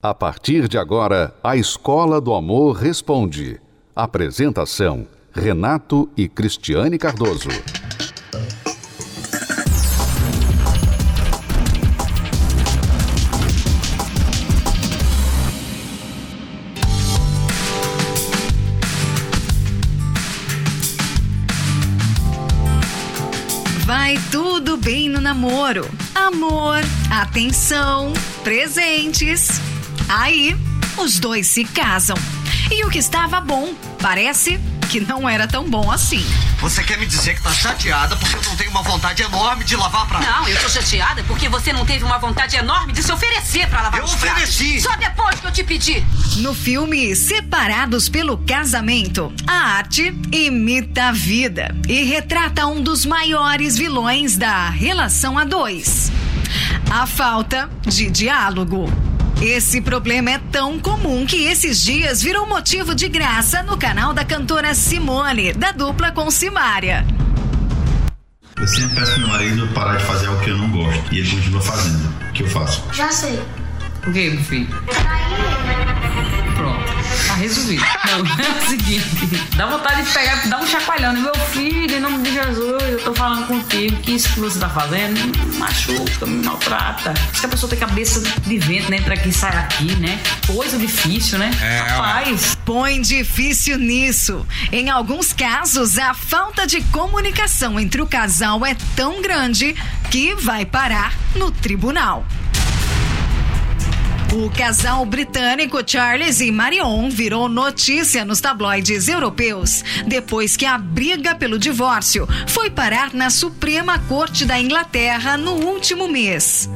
A partir de agora, a Escola do Amor Responde. Apresentação: Renato e Cristiane Cardoso. Vai tudo bem no namoro. Amor, atenção, presentes Aí, os dois se casam. E o que estava bom, parece que não era tão bom assim. Você quer me dizer que tá chateada porque eu não tenho uma vontade enorme de lavar pratos? Não, eu tô chateada porque você não teve uma vontade enorme de se oferecer para lavar eu os ofereci. pratos. Só depois que eu te pedi. No filme Separados pelo Casamento, a arte imita a vida e retrata um dos maiores vilões da relação a dois. A falta de diálogo. Esse problema é tão comum que esses dias virou motivo de graça no canal da cantora Simone, da dupla com Simária. Eu sempre peço pro meu marido parar de fazer algo que eu não gosto. E ele continua fazendo. O que eu faço? Já sei. O que, meu filho? Pronto. Tá resolvido. Não, é o seguinte. Dá vontade de pegar, dar um chacoalhão no meu filho, em nome de Jesus, eu tô falando contigo que isso que você tá fazendo me machuca, me maltrata. Diz que a pessoa tem cabeça de vento, né? Entra aqui e sai aqui, né? Coisa difícil, né? É, Rapaz. Põe difícil nisso. Em alguns casos, a falta de comunicação entre o casal é tão grande que vai parar no tribunal. O casal britânico Charles e Marion virou notícia nos tabloides europeus depois que a briga pelo divórcio foi parar na Suprema Corte da Inglaterra no último mês.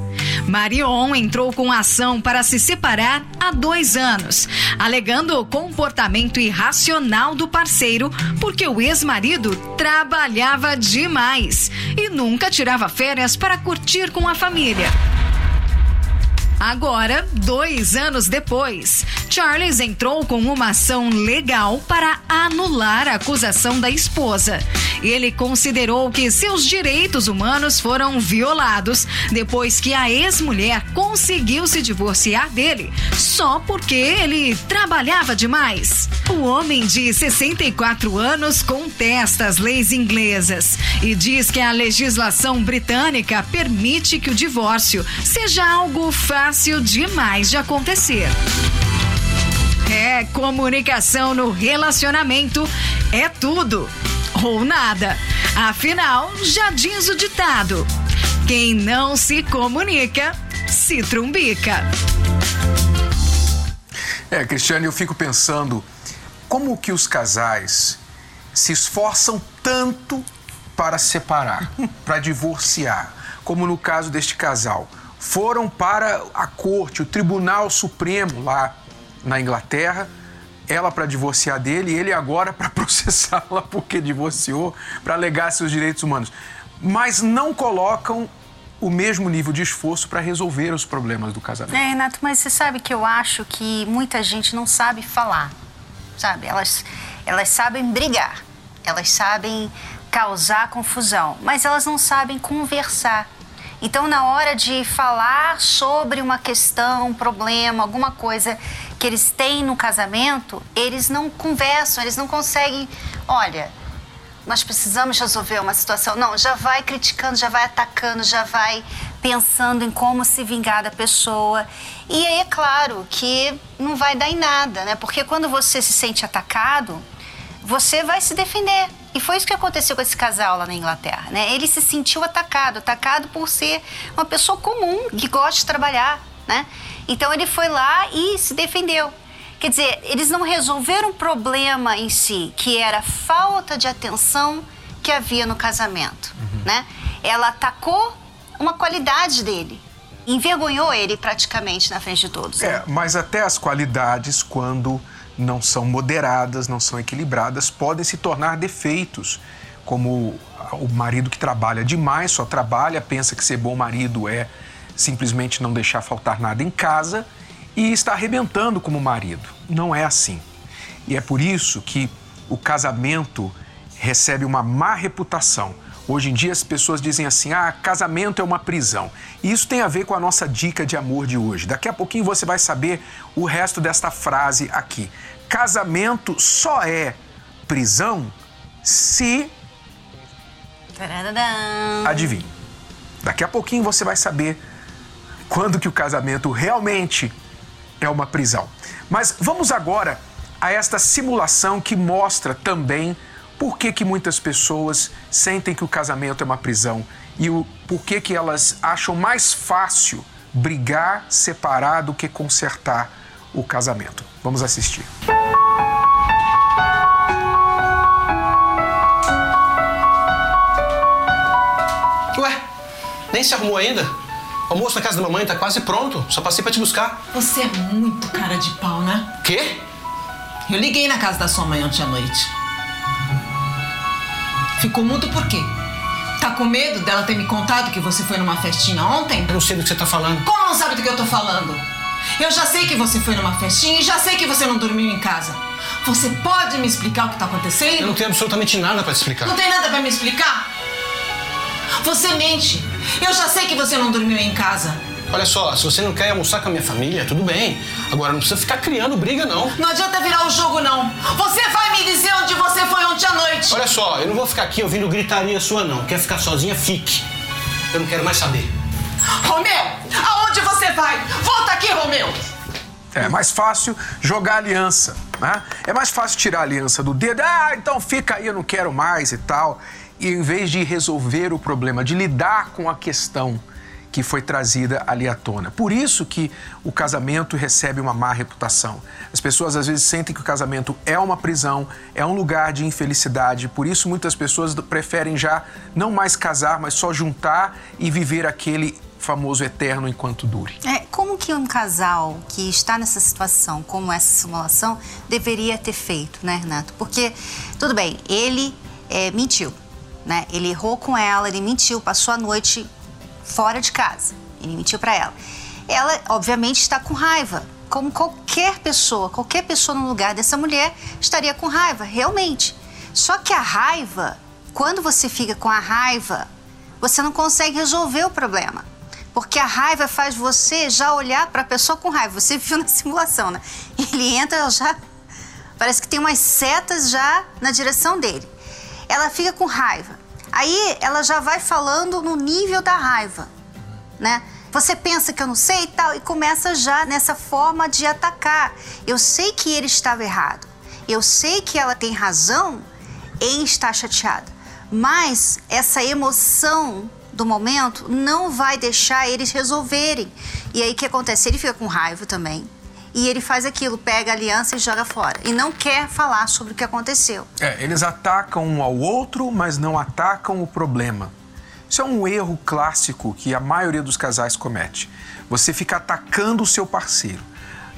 Marion entrou com ação para se separar há dois anos, alegando o comportamento irracional do parceiro porque o ex-marido trabalhava demais e nunca tirava férias para curtir com a família. Agora, dois anos depois, Charles entrou com uma ação legal para anular a acusação da esposa. Ele considerou que seus direitos humanos foram violados depois que a ex-mulher conseguiu se divorciar dele só porque ele trabalhava demais. O homem de 64 anos contesta as leis inglesas e diz que a legislação britânica permite que o divórcio seja algo fácil demais de acontecer. É, comunicação no relacionamento é tudo ou nada. Afinal, já diz o ditado: quem não se comunica, se trumbica. É, Cristiane, eu fico pensando como que os casais se esforçam tanto para separar, para divorciar, como no caso deste casal. Foram para a corte, o Tribunal Supremo lá na Inglaterra, ela para divorciar dele e ele agora para processá-la porque divorciou, para alegar seus direitos humanos. Mas não colocam o mesmo nível de esforço para resolver os problemas do casamento. É, Renato, mas você sabe que eu acho que muita gente não sabe falar, sabe? Elas, elas sabem brigar, elas sabem causar confusão, mas elas não sabem conversar. Então, na hora de falar sobre uma questão, um problema, alguma coisa que eles têm no casamento, eles não conversam, eles não conseguem. Olha, nós precisamos resolver uma situação. Não, já vai criticando, já vai atacando, já vai pensando em como se vingar da pessoa. E aí é claro que não vai dar em nada, né? Porque quando você se sente atacado, você vai se defender. E foi isso que aconteceu com esse casal lá na Inglaterra, né? Ele se sentiu atacado, atacado por ser uma pessoa comum que gosta de trabalhar, né? Então ele foi lá e se defendeu. Quer dizer, eles não resolveram o problema em si, que era a falta de atenção que havia no casamento, né? Ela atacou uma qualidade dele, envergonhou ele praticamente na frente de todos. né? É, mas até as qualidades, quando não são moderadas, não são equilibradas, podem se tornar defeitos. Como o marido que trabalha demais, só trabalha, pensa que ser bom marido é simplesmente não deixar faltar nada em casa e está arrebentando como marido. Não é assim. E é por isso que o casamento recebe uma má reputação. Hoje em dia as pessoas dizem assim: ah, casamento é uma prisão. E isso tem a ver com a nossa dica de amor de hoje. Daqui a pouquinho você vai saber o resto desta frase aqui. Casamento só é prisão se. Adivinhe. Daqui a pouquinho você vai saber quando que o casamento realmente é uma prisão. Mas vamos agora a esta simulação que mostra também por que, que muitas pessoas sentem que o casamento é uma prisão e o por que, que elas acham mais fácil brigar, separar do que consertar o casamento. Vamos assistir. Nem se arrumou ainda? O almoço na casa da mamãe tá quase pronto. Só passei pra te buscar. Você é muito cara de pau, né? Quê? Eu liguei na casa da sua mãe ontem à noite. Ficou mudo por quê? Tá com medo dela ter me contado que você foi numa festinha ontem? Eu não sei do que você tá falando. Como não sabe do que eu tô falando? Eu já sei que você foi numa festinha e já sei que você não dormiu em casa. Você pode me explicar o que tá acontecendo? Eu não tenho absolutamente nada pra te explicar. Não tem nada pra me explicar? Você mente. Eu já sei que você não dormiu em casa. Olha só, se você não quer almoçar com a minha família, tudo bem. Agora não precisa ficar criando briga, não. Não adianta virar o jogo, não. Você vai me dizer onde você foi ontem à noite. Olha só, eu não vou ficar aqui ouvindo gritaria sua, não. Quer ficar sozinha, fique. Eu não quero mais saber. Romeu, aonde você vai? Volta aqui, Romeu. É mais fácil jogar aliança, né? É mais fácil tirar a aliança do dedo. Ah, então fica aí, eu não quero mais e tal. E em vez de resolver o problema, de lidar com a questão que foi trazida ali à tona. Por isso que o casamento recebe uma má reputação. As pessoas às vezes sentem que o casamento é uma prisão, é um lugar de infelicidade. Por isso muitas pessoas preferem já não mais casar, mas só juntar e viver aquele famoso eterno enquanto dure. É, como que um casal que está nessa situação, como essa simulação, deveria ter feito, né, Renato? Porque, tudo bem, ele é, mentiu, né? Ele errou com ela, ele mentiu, passou a noite fora de casa. Ele mentiu para ela. Ela, obviamente, está com raiva, como qualquer pessoa, qualquer pessoa no lugar dessa mulher estaria com raiva, realmente. Só que a raiva, quando você fica com a raiva, você não consegue resolver o problema. Porque a raiva faz você já olhar para a pessoa com raiva. Você viu na simulação, né? Ele entra já. Parece que tem umas setas já na direção dele. Ela fica com raiva. Aí ela já vai falando no nível da raiva, né? Você pensa que eu não sei e tal, e começa já nessa forma de atacar. Eu sei que ele estava errado. Eu sei que ela tem razão em estar chateada. Mas essa emoção do momento não vai deixar eles resolverem. E aí o que acontece? Ele fica com raiva também. E ele faz aquilo, pega a aliança e joga fora. E não quer falar sobre o que aconteceu. É, eles atacam um ao outro, mas não atacam o problema. Isso é um erro clássico que a maioria dos casais comete. Você fica atacando o seu parceiro,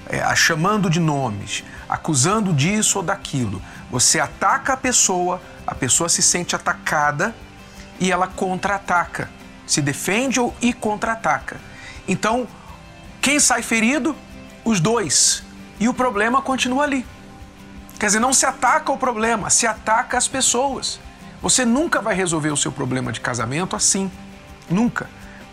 é, chamando de nomes, acusando disso ou daquilo. Você ataca a pessoa, a pessoa se sente atacada e ela contra-ataca. Se defende e contra-ataca. Então, quem sai ferido? Os dois. E o problema continua ali. Quer dizer, não se ataca o problema, se ataca as pessoas. Você nunca vai resolver o seu problema de casamento assim. Nunca.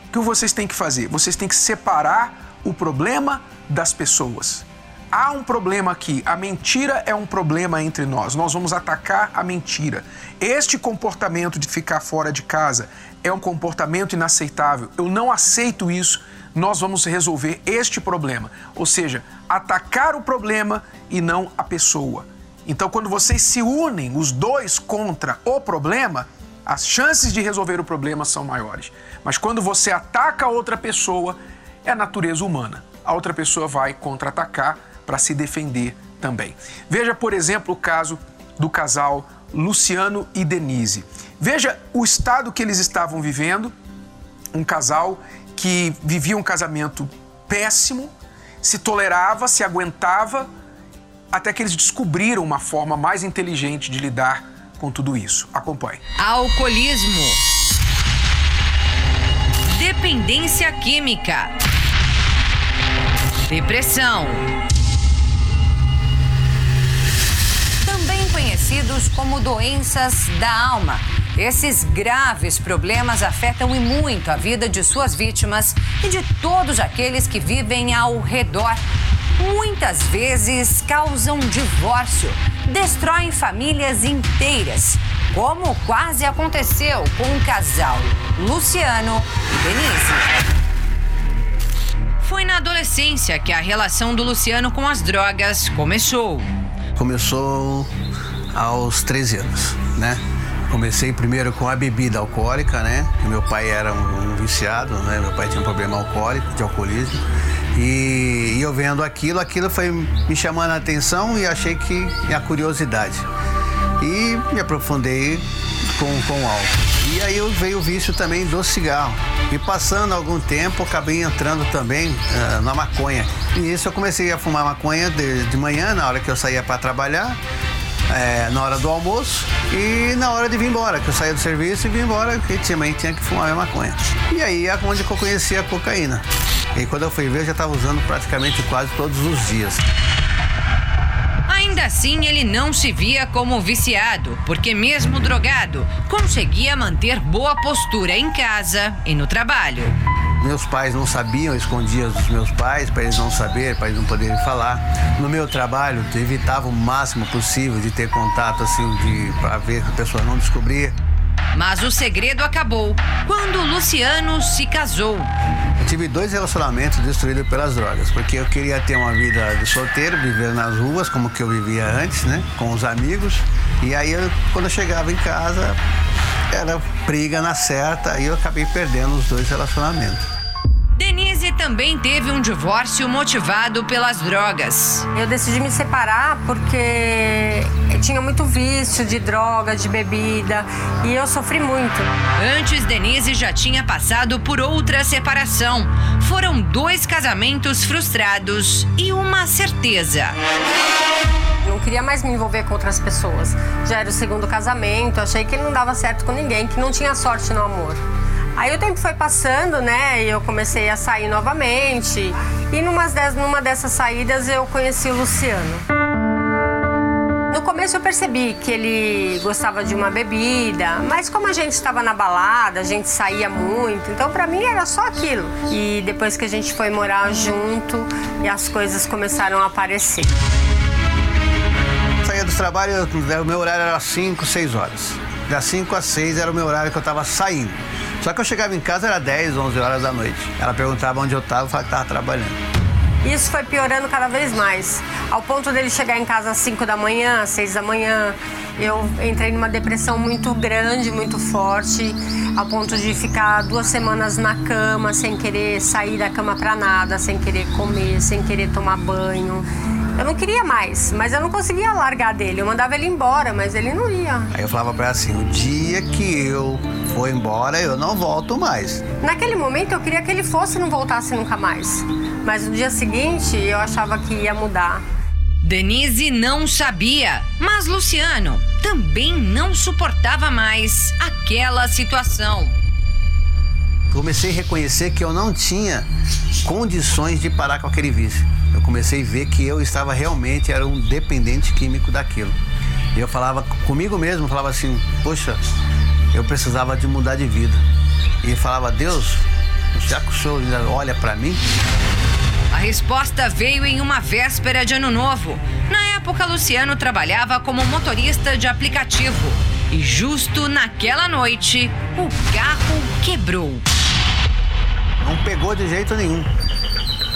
O que vocês têm que fazer? Vocês têm que separar o problema das pessoas. Há um problema aqui. A mentira é um problema entre nós. Nós vamos atacar a mentira. Este comportamento de ficar fora de casa é um comportamento inaceitável. Eu não aceito isso. Nós vamos resolver este problema. Ou seja, atacar o problema e não a pessoa. Então, quando vocês se unem, os dois contra o problema, as chances de resolver o problema são maiores. Mas quando você ataca outra pessoa, é a natureza humana. A outra pessoa vai contra-atacar para se defender também. Veja, por exemplo, o caso do casal Luciano e Denise. Veja o estado que eles estavam vivendo, um casal que vivia um casamento péssimo, se tolerava, se aguentava, até que eles descobriram uma forma mais inteligente de lidar com tudo isso. Acompanhe. Alcoolismo. Dependência química. Depressão. Também conhecidos como doenças da alma Esses graves problemas afetam e muito a vida de suas vítimas e de todos aqueles que vivem ao redor. Muitas vezes causam divórcio, destroem famílias inteiras, como quase aconteceu com o casal Luciano e Denise. Foi na adolescência que a relação do Luciano com as drogas começou. Começou aos 13 anos, né? Comecei primeiro com a bebida alcoólica, né? Meu pai era um, viciado, né? Meu pai tinha um problema alcoólico, de alcoolismo. E, e eu vendo aquilo, aquilo foi me chamando a atenção e achei que a curiosidade. E me aprofundei com, com álcool. E aí veio o vício também do cigarro. E passando algum tempo, acabei entrando também uh, na maconha. E isso eu comecei a fumar maconha de, de manhã, na hora que eu saía para trabalhar, é, na hora do almoço e na hora de vir embora, que eu saía do serviço e vim embora, porque também tinha que fumar minha maconha. E aí é onde eu conheci a cocaína. E quando eu fui ver, eu já estava usando praticamente quase todos os dias. Ainda assim, ele não se via como viciado, porque, mesmo drogado, conseguia manter boa postura em casa e no trabalho. Meus pais não sabiam, eu escondia dos meus pais para eles não saberem, para eles não poderem falar. No meu trabalho, eu evitava o máximo possível de ter contato assim, de para ver que a pessoa não descobrir. Mas o segredo acabou quando Luciano se casou. Eu tive dois relacionamentos destruídos pelas drogas, porque eu queria ter uma vida de solteiro, viver nas ruas, como que eu vivia antes, né? Com os amigos. E aí, eu, quando eu chegava em casa, era briga na certa e eu acabei perdendo os dois relacionamentos. Denise também teve um divórcio motivado pelas drogas. Eu decidi me separar porque tinha muito vício de droga, de bebida e eu sofri muito. Antes, Denise já tinha passado por outra separação. Foram dois casamentos frustrados e uma certeza. Queria mais me envolver com outras pessoas. Já era o segundo casamento, achei que não dava certo com ninguém, que não tinha sorte no amor. Aí o tempo foi passando, né? E eu comecei a sair novamente. E numa, numa dessas saídas eu conheci o Luciano. No começo eu percebi que ele gostava de uma bebida, mas como a gente estava na balada, a gente saía muito, então para mim era só aquilo. E depois que a gente foi morar junto, e as coisas começaram a aparecer. Trabalho, o meu horário era 5, 6 horas. Das 5 às 6 era o meu horário que eu estava saindo. Só que eu chegava em casa, era 10, 11 horas da noite. Ela perguntava onde eu estava, eu falava que estava trabalhando. Isso foi piorando cada vez mais, ao ponto dele chegar em casa às 5 da manhã, às 6 da manhã. Eu entrei numa depressão muito grande, muito forte, ao ponto de ficar duas semanas na cama, sem querer sair da cama para nada, sem querer comer, sem querer tomar banho. Eu não queria mais, mas eu não conseguia largar dele. Eu mandava ele embora, mas ele não ia. Aí eu falava pra ela assim: o dia que eu for embora, eu não volto mais. Naquele momento eu queria que ele fosse e não voltasse nunca mais. Mas no dia seguinte eu achava que ia mudar. Denise não sabia, mas Luciano também não suportava mais aquela situação. Comecei a reconhecer que eu não tinha condições de parar com aquele vício eu comecei a ver que eu estava realmente era um dependente químico daquilo. E eu falava comigo mesmo, falava assim, poxa, eu precisava de mudar de vida. E falava, Deus, já que o senhor olha para mim? A resposta veio em uma véspera de ano novo. Na época, Luciano trabalhava como motorista de aplicativo. E justo naquela noite, o carro quebrou. Não pegou de jeito nenhum.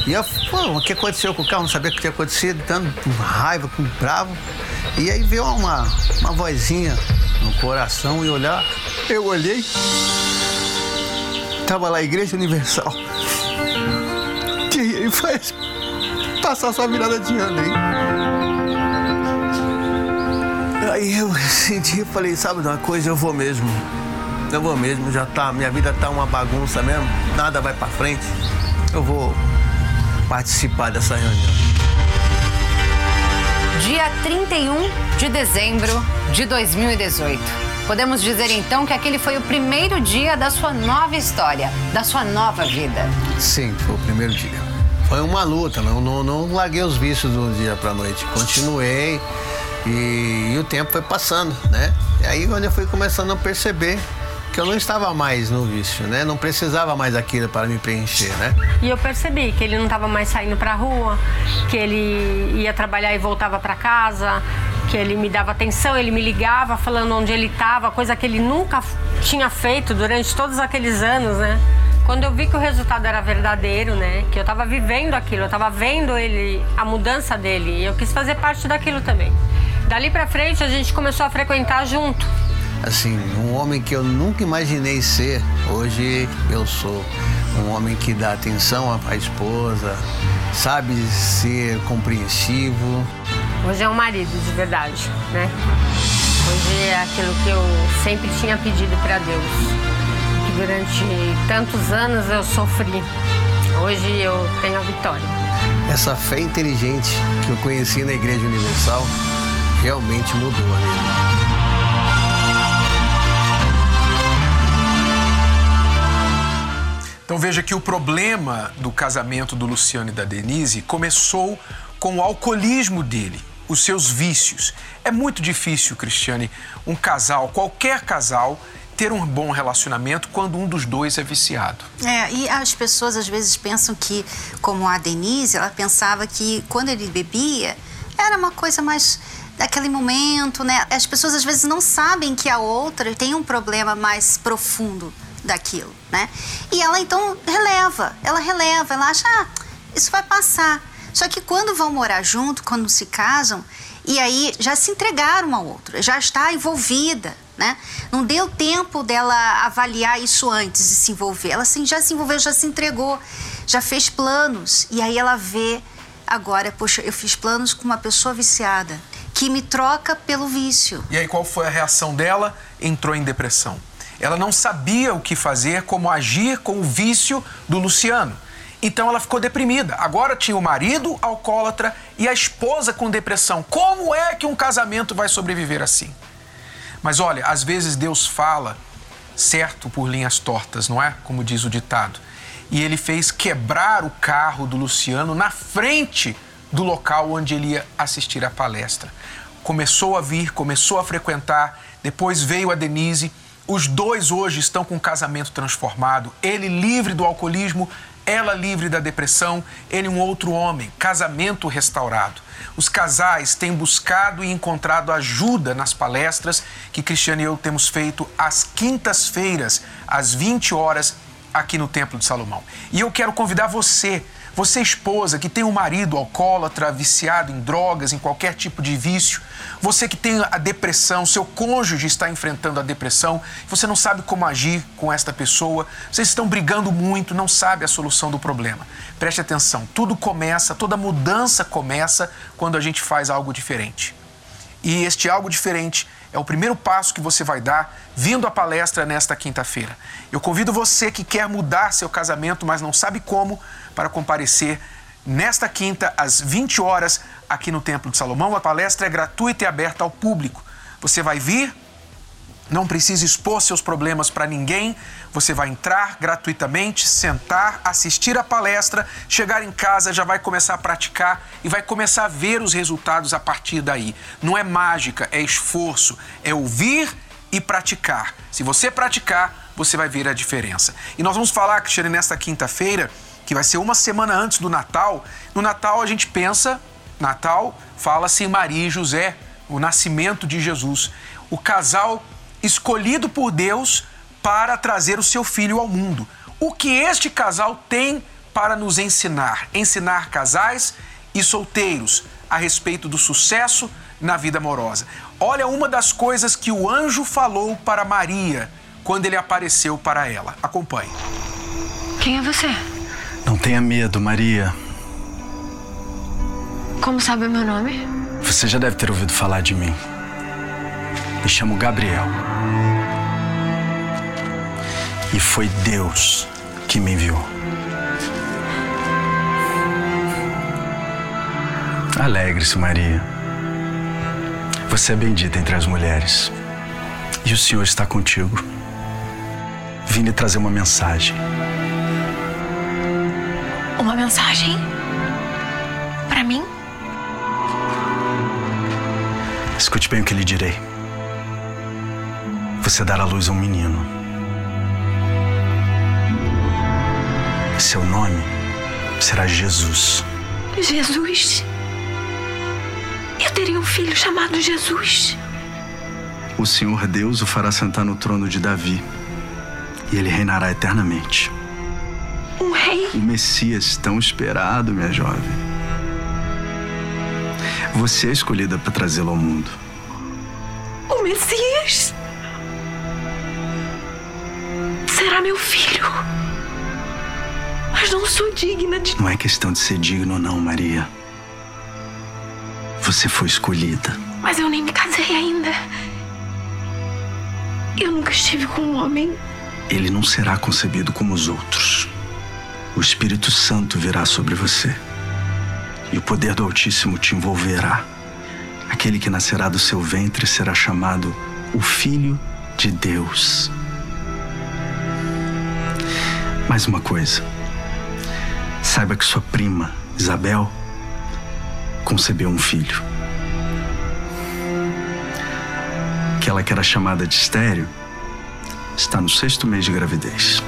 E eu, pô, o que aconteceu com o carro? Não sabia o que tinha acontecido, dando raiva, com bravo. E aí veio uma, uma vozinha no coração e olhar. Eu olhei. Tava lá a Igreja Universal. Ele faz passar sua virada de ano aí. Aí eu senti, e falei, sabe de uma coisa, eu vou mesmo. Eu vou mesmo, já tá, minha vida tá uma bagunça mesmo, nada vai para frente. Eu vou participar dessa reunião. Dia 31 de dezembro de 2018. Podemos dizer então que aquele foi o primeiro dia da sua nova história, da sua nova vida. Sim, foi o primeiro dia. Foi uma luta, não, não, não larguei os vícios do dia para noite. Continuei E, e o tempo foi passando, né? E aí quando eu fui começando a perceber que eu não estava mais no vício, né? Não precisava mais daquilo para me preencher, né? E eu percebi que ele não estava mais saindo para a rua, que ele ia trabalhar e voltava para casa, que ele me dava atenção, ele me ligava falando onde ele estava, coisa que ele nunca tinha feito durante todos aqueles anos, né? Quando eu vi que o resultado era verdadeiro, né? Que eu estava vivendo aquilo, eu estava vendo ele, a mudança dele, e eu quis fazer parte daquilo também. Dali para frente a gente começou a frequentar junto assim, um homem que eu nunca imaginei ser, hoje eu sou. Um homem que dá atenção à esposa, sabe ser compreensivo. Hoje é um marido de verdade, né? Hoje é aquilo que eu sempre tinha pedido para Deus. Que durante tantos anos eu sofri. Hoje eu tenho a vitória. Essa fé inteligente que eu conheci na Igreja Universal realmente mudou a minha vida. Então veja que o problema do casamento do Luciano e da Denise começou com o alcoolismo dele, os seus vícios. É muito difícil, Cristiane, um casal, qualquer casal, ter um bom relacionamento quando um dos dois é viciado. É, e as pessoas às vezes pensam que, como a Denise, ela pensava que quando ele bebia era uma coisa mais daquele momento, né? As pessoas às vezes não sabem que a outra tem um problema mais profundo daquilo, né? E ela então releva, ela releva, ela acha, ah, isso vai passar. Só que quando vão morar junto, quando se casam, e aí já se entregaram ao outro, já está envolvida, né? Não deu tempo dela avaliar isso antes de se envolver. Ela assim, já se envolveu, já se entregou, já fez planos. E aí ela vê agora, poxa, eu fiz planos com uma pessoa viciada que me troca pelo vício. E aí qual foi a reação dela? Entrou em depressão. Ela não sabia o que fazer, como agir com o vício do Luciano. Então ela ficou deprimida. Agora tinha o marido alcoólatra e a esposa com depressão. Como é que um casamento vai sobreviver assim? Mas olha, às vezes Deus fala certo por linhas tortas, não é? Como diz o ditado. E ele fez quebrar o carro do Luciano na frente do local onde ele ia assistir a palestra. Começou a vir, começou a frequentar, depois veio a Denise os dois hoje estão com um casamento transformado. Ele livre do alcoolismo, ela livre da depressão, ele um outro homem, casamento restaurado. Os casais têm buscado e encontrado ajuda nas palestras que Cristiano e eu temos feito às quintas-feiras, às 20 horas, aqui no Templo de Salomão. E eu quero convidar você você, esposa, que tem um marido alcoólatra, viciado em drogas, em qualquer tipo de vício. Você que tem a depressão, seu cônjuge está enfrentando a depressão, você não sabe como agir com esta pessoa, vocês estão brigando muito, não sabe a solução do problema. Preste atenção, tudo começa, toda mudança começa quando a gente faz algo diferente. E este algo diferente é o primeiro passo que você vai dar vindo à palestra nesta quinta-feira. Eu convido você que quer mudar seu casamento, mas não sabe como, para comparecer nesta quinta, às 20 horas, aqui no Templo de Salomão. A palestra é gratuita e aberta ao público. Você vai vir, não precisa expor seus problemas para ninguém. Você vai entrar gratuitamente, sentar, assistir a palestra, chegar em casa, já vai começar a praticar e vai começar a ver os resultados a partir daí. Não é mágica, é esforço, é ouvir e praticar. Se você praticar, você vai ver a diferença. E nós vamos falar, Cristiane, nesta quinta-feira que vai ser uma semana antes do Natal. No Natal a gente pensa, Natal fala-se Maria e José, o nascimento de Jesus, o casal escolhido por Deus para trazer o seu filho ao mundo. O que este casal tem para nos ensinar? Ensinar casais e solteiros a respeito do sucesso na vida amorosa. Olha uma das coisas que o anjo falou para Maria quando ele apareceu para ela. Acompanhe. Quem é você? Não tenha medo, Maria. Como sabe o meu nome? Você já deve ter ouvido falar de mim. Me chamo Gabriel. E foi Deus que me enviou. Alegre-se, Maria. Você é bendita entre as mulheres. E o Senhor está contigo. Vim lhe trazer uma mensagem. Uma mensagem? Para mim? Escute bem o que lhe direi. Você dará à luz um menino. Seu nome será Jesus. Jesus? Eu teria um filho chamado Jesus. O Senhor Deus o fará sentar no trono de Davi e ele reinará eternamente. Um rei? O Messias tão esperado, minha jovem. Você é escolhida para trazê-lo ao mundo. O Messias? Será meu filho? Mas não sou digna de. Não é questão de ser digno não, Maria. Você foi escolhida. Mas eu nem me casei ainda. Eu nunca estive com um homem. Ele não será concebido como os outros. O Espírito Santo virá sobre você. E o poder do Altíssimo te envolverá. Aquele que nascerá do seu ventre será chamado o Filho de Deus. Mais uma coisa. Saiba que sua prima, Isabel, concebeu um filho. Aquela que era chamada de estéreo está no sexto mês de gravidez.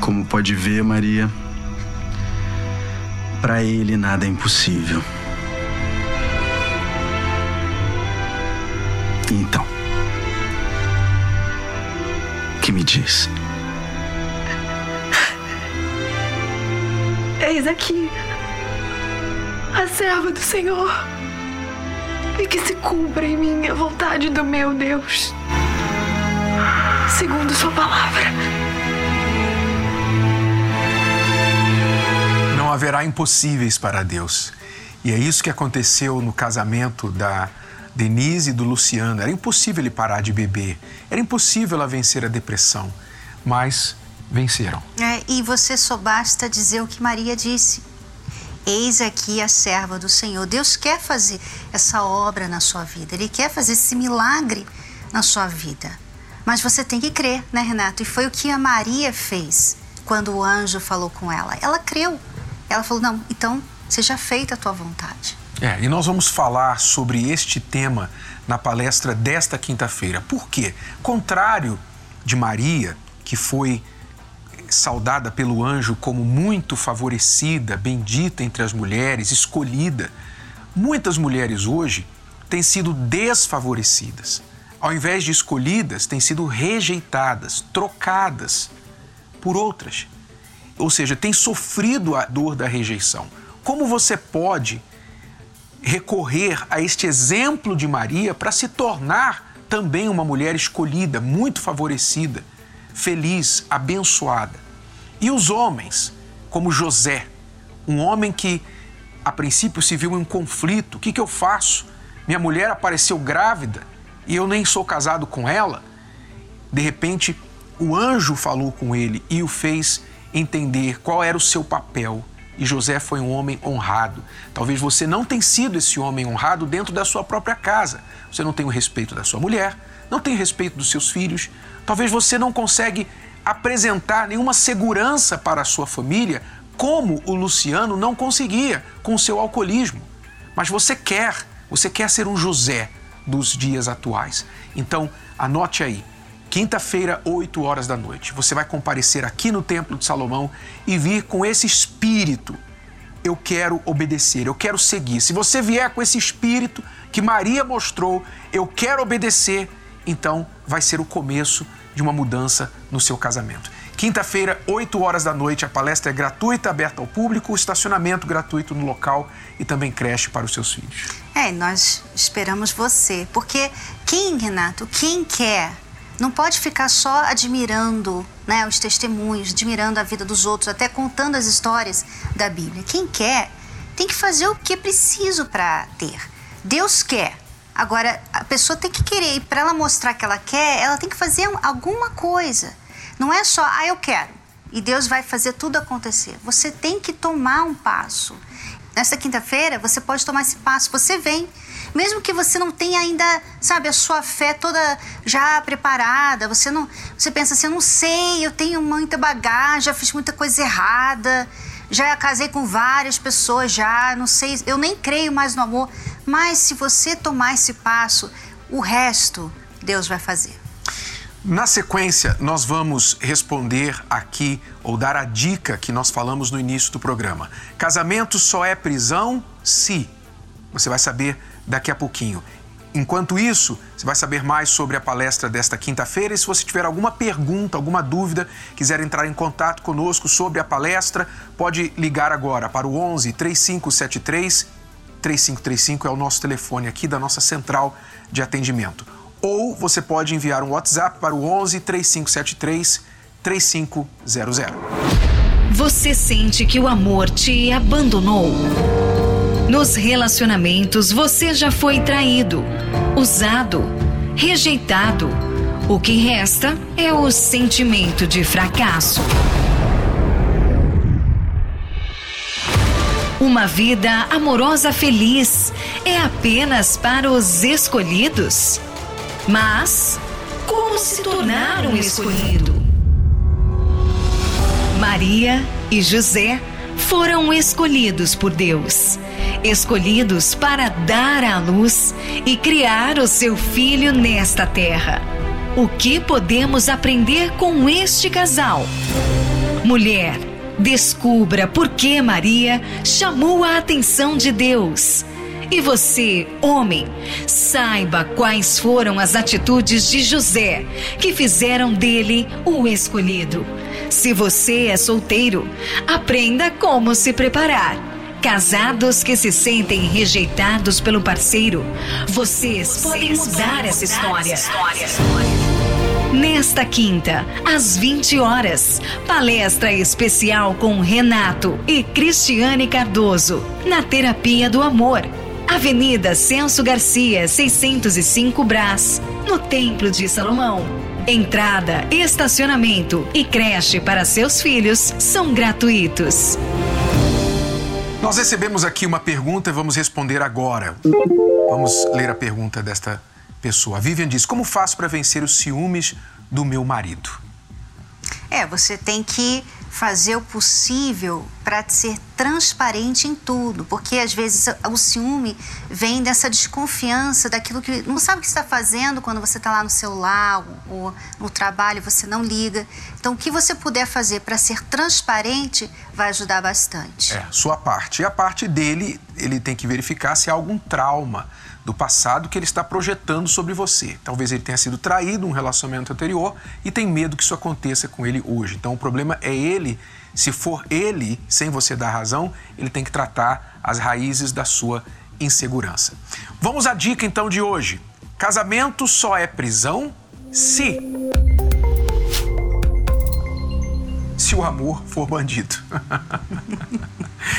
Como pode ver, Maria, para ele nada é impossível. Então, me diz? Eis aqui a serva do Senhor. E que se cumpra em mim a vontade do meu Deus, segundo Sua palavra. Não haverá impossíveis para Deus. E é isso que aconteceu no casamento da Denise e do Luciano. Era impossível ele parar de beber. Era impossível ela vencer a depressão. Mas venceram. É, e você só basta dizer o que Maria disse. Eis aqui a serva do Senhor. Deus quer fazer essa obra na sua vida. Ele quer fazer esse milagre na sua vida. Mas você tem que crer, né, Renato? E foi o que a Maria fez quando o anjo falou com ela. Ela creu. Ela falou: Não, então seja feita a tua vontade. É, e nós vamos falar sobre este tema na palestra desta quinta-feira. Por quê? Contrário de Maria, que foi saudada pelo anjo como muito favorecida, bendita entre as mulheres, escolhida, muitas mulheres hoje têm sido desfavorecidas. Ao invés de escolhidas, têm sido rejeitadas, trocadas por outras. Ou seja, têm sofrido a dor da rejeição. Como você pode recorrer a este exemplo de Maria para se tornar também uma mulher escolhida, muito favorecida, feliz, abençoada? E os homens, como José, um homem que a princípio se viu em um conflito: o que, que eu faço? Minha mulher apareceu grávida e eu nem sou casado com ela. De repente, o anjo falou com ele e o fez entender qual era o seu papel. E José foi um homem honrado. Talvez você não tenha sido esse homem honrado dentro da sua própria casa. Você não tem o respeito da sua mulher, não tem respeito dos seus filhos. Talvez você não consegue apresentar nenhuma segurança para a sua família, como o Luciano não conseguia com o seu alcoolismo. Mas você quer, você quer ser um José dos dias atuais. Então, anote aí. Quinta-feira, 8 horas da noite, você vai comparecer aqui no Templo de Salomão e vir com esse espírito. Eu quero obedecer, eu quero seguir. Se você vier com esse espírito que Maria mostrou, eu quero obedecer, então vai ser o começo de uma mudança no seu casamento. Quinta-feira, 8 horas da noite, a palestra é gratuita, aberta ao público, estacionamento gratuito no local e também creche para os seus filhos. É, nós esperamos você, porque quem, Renato, quem quer não pode ficar só admirando né, os testemunhos, admirando a vida dos outros, até contando as histórias da Bíblia. Quem quer tem que fazer o que é preciso para ter. Deus quer. Agora, a pessoa tem que querer, e para ela mostrar que ela quer, ela tem que fazer alguma coisa. Não é só, ah, eu quero, e Deus vai fazer tudo acontecer. Você tem que tomar um passo. Nesta quinta-feira, você pode tomar esse passo. Você vem, mesmo que você não tenha ainda, sabe, a sua fé toda já preparada, você não, você pensa assim, eu não sei, eu tenho muita bagagem, já fiz muita coisa errada. já casei com várias pessoas já, não sei, eu nem creio mais no amor. Mas se você tomar esse passo, o resto Deus vai fazer. Na sequência, nós vamos responder aqui ou dar a dica que nós falamos no início do programa. Casamento só é prisão se. Você vai saber daqui a pouquinho. Enquanto isso, você vai saber mais sobre a palestra desta quinta-feira e se você tiver alguma pergunta, alguma dúvida, quiser entrar em contato conosco sobre a palestra, pode ligar agora para o 11 3573 3535 é o nosso telefone aqui da nossa central de atendimento. Ou você pode enviar um WhatsApp para o 11 3573 3500. Você sente que o amor te abandonou? Nos relacionamentos você já foi traído, usado, rejeitado. O que resta é o sentimento de fracasso. Uma vida amorosa feliz é apenas para os escolhidos? Mas como se tornar um escolhido? Maria e José foram escolhidos por Deus escolhidos para dar à luz e criar o seu filho nesta terra. O que podemos aprender com este casal? Mulher, descubra por que Maria chamou a atenção de Deus. E você, homem, saiba quais foram as atitudes de José que fizeram dele o escolhido. Se você é solteiro, aprenda como se preparar Casados que se sentem rejeitados pelo parceiro, vocês, podem mudar essa história. Nesta quinta, às 20 horas, palestra especial com Renato e Cristiane Cardoso, na Terapia do Amor. Avenida Celso Garcia, 605 Brás, no Templo de Salomão. Entrada, estacionamento e creche para seus filhos são gratuitos. Nós recebemos aqui uma pergunta e vamos responder agora. Vamos ler a pergunta desta pessoa. A Vivian diz: Como faço para vencer os ciúmes do meu marido? É, você tem que fazer o possível para ser transparente em tudo, porque às vezes o ciúme vem dessa desconfiança daquilo que não sabe o que está fazendo quando você está lá no celular ou no trabalho você não liga. Então, o que você puder fazer para ser transparente vai ajudar bastante. É, sua parte. E a parte dele, ele tem que verificar se há algum trauma do passado que ele está projetando sobre você. Talvez ele tenha sido traído num relacionamento anterior e tem medo que isso aconteça com ele hoje. Então o problema é ele, se for ele, sem você dar razão, ele tem que tratar as raízes da sua insegurança. Vamos à dica então de hoje. Casamento só é prisão se se o amor for bandido.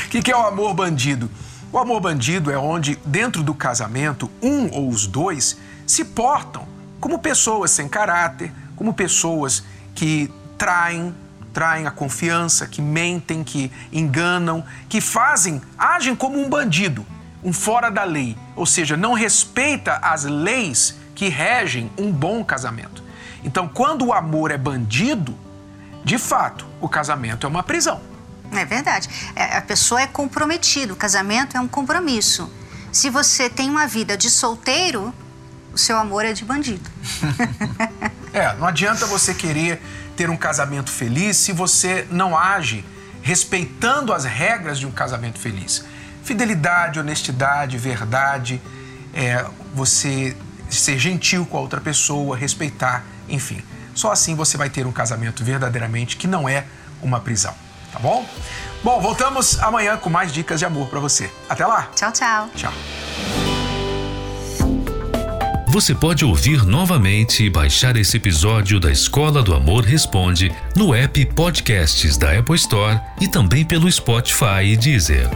O que, que é o amor bandido? O amor bandido é onde, dentro do casamento, um ou os dois se portam como pessoas sem caráter, como pessoas que traem, traem a confiança, que mentem, que enganam, que fazem, agem como um bandido, um fora da lei, ou seja, não respeita as leis que regem um bom casamento. Então, quando o amor é bandido, de fato, o casamento é uma prisão. É verdade. É, a pessoa é comprometida, o casamento é um compromisso. Se você tem uma vida de solteiro, o seu amor é de bandido. é, não adianta você querer ter um casamento feliz se você não age respeitando as regras de um casamento feliz. Fidelidade, honestidade, verdade, é, você ser gentil com a outra pessoa, respeitar, enfim. Só assim você vai ter um casamento verdadeiramente que não é uma prisão tá bom? Bom, voltamos amanhã com mais dicas de amor para você. Até lá. Tchau, tchau. Tchau. Você pode ouvir novamente e baixar esse episódio da Escola do Amor Responde no app Podcasts da Apple Store e também pelo Spotify e Deezer.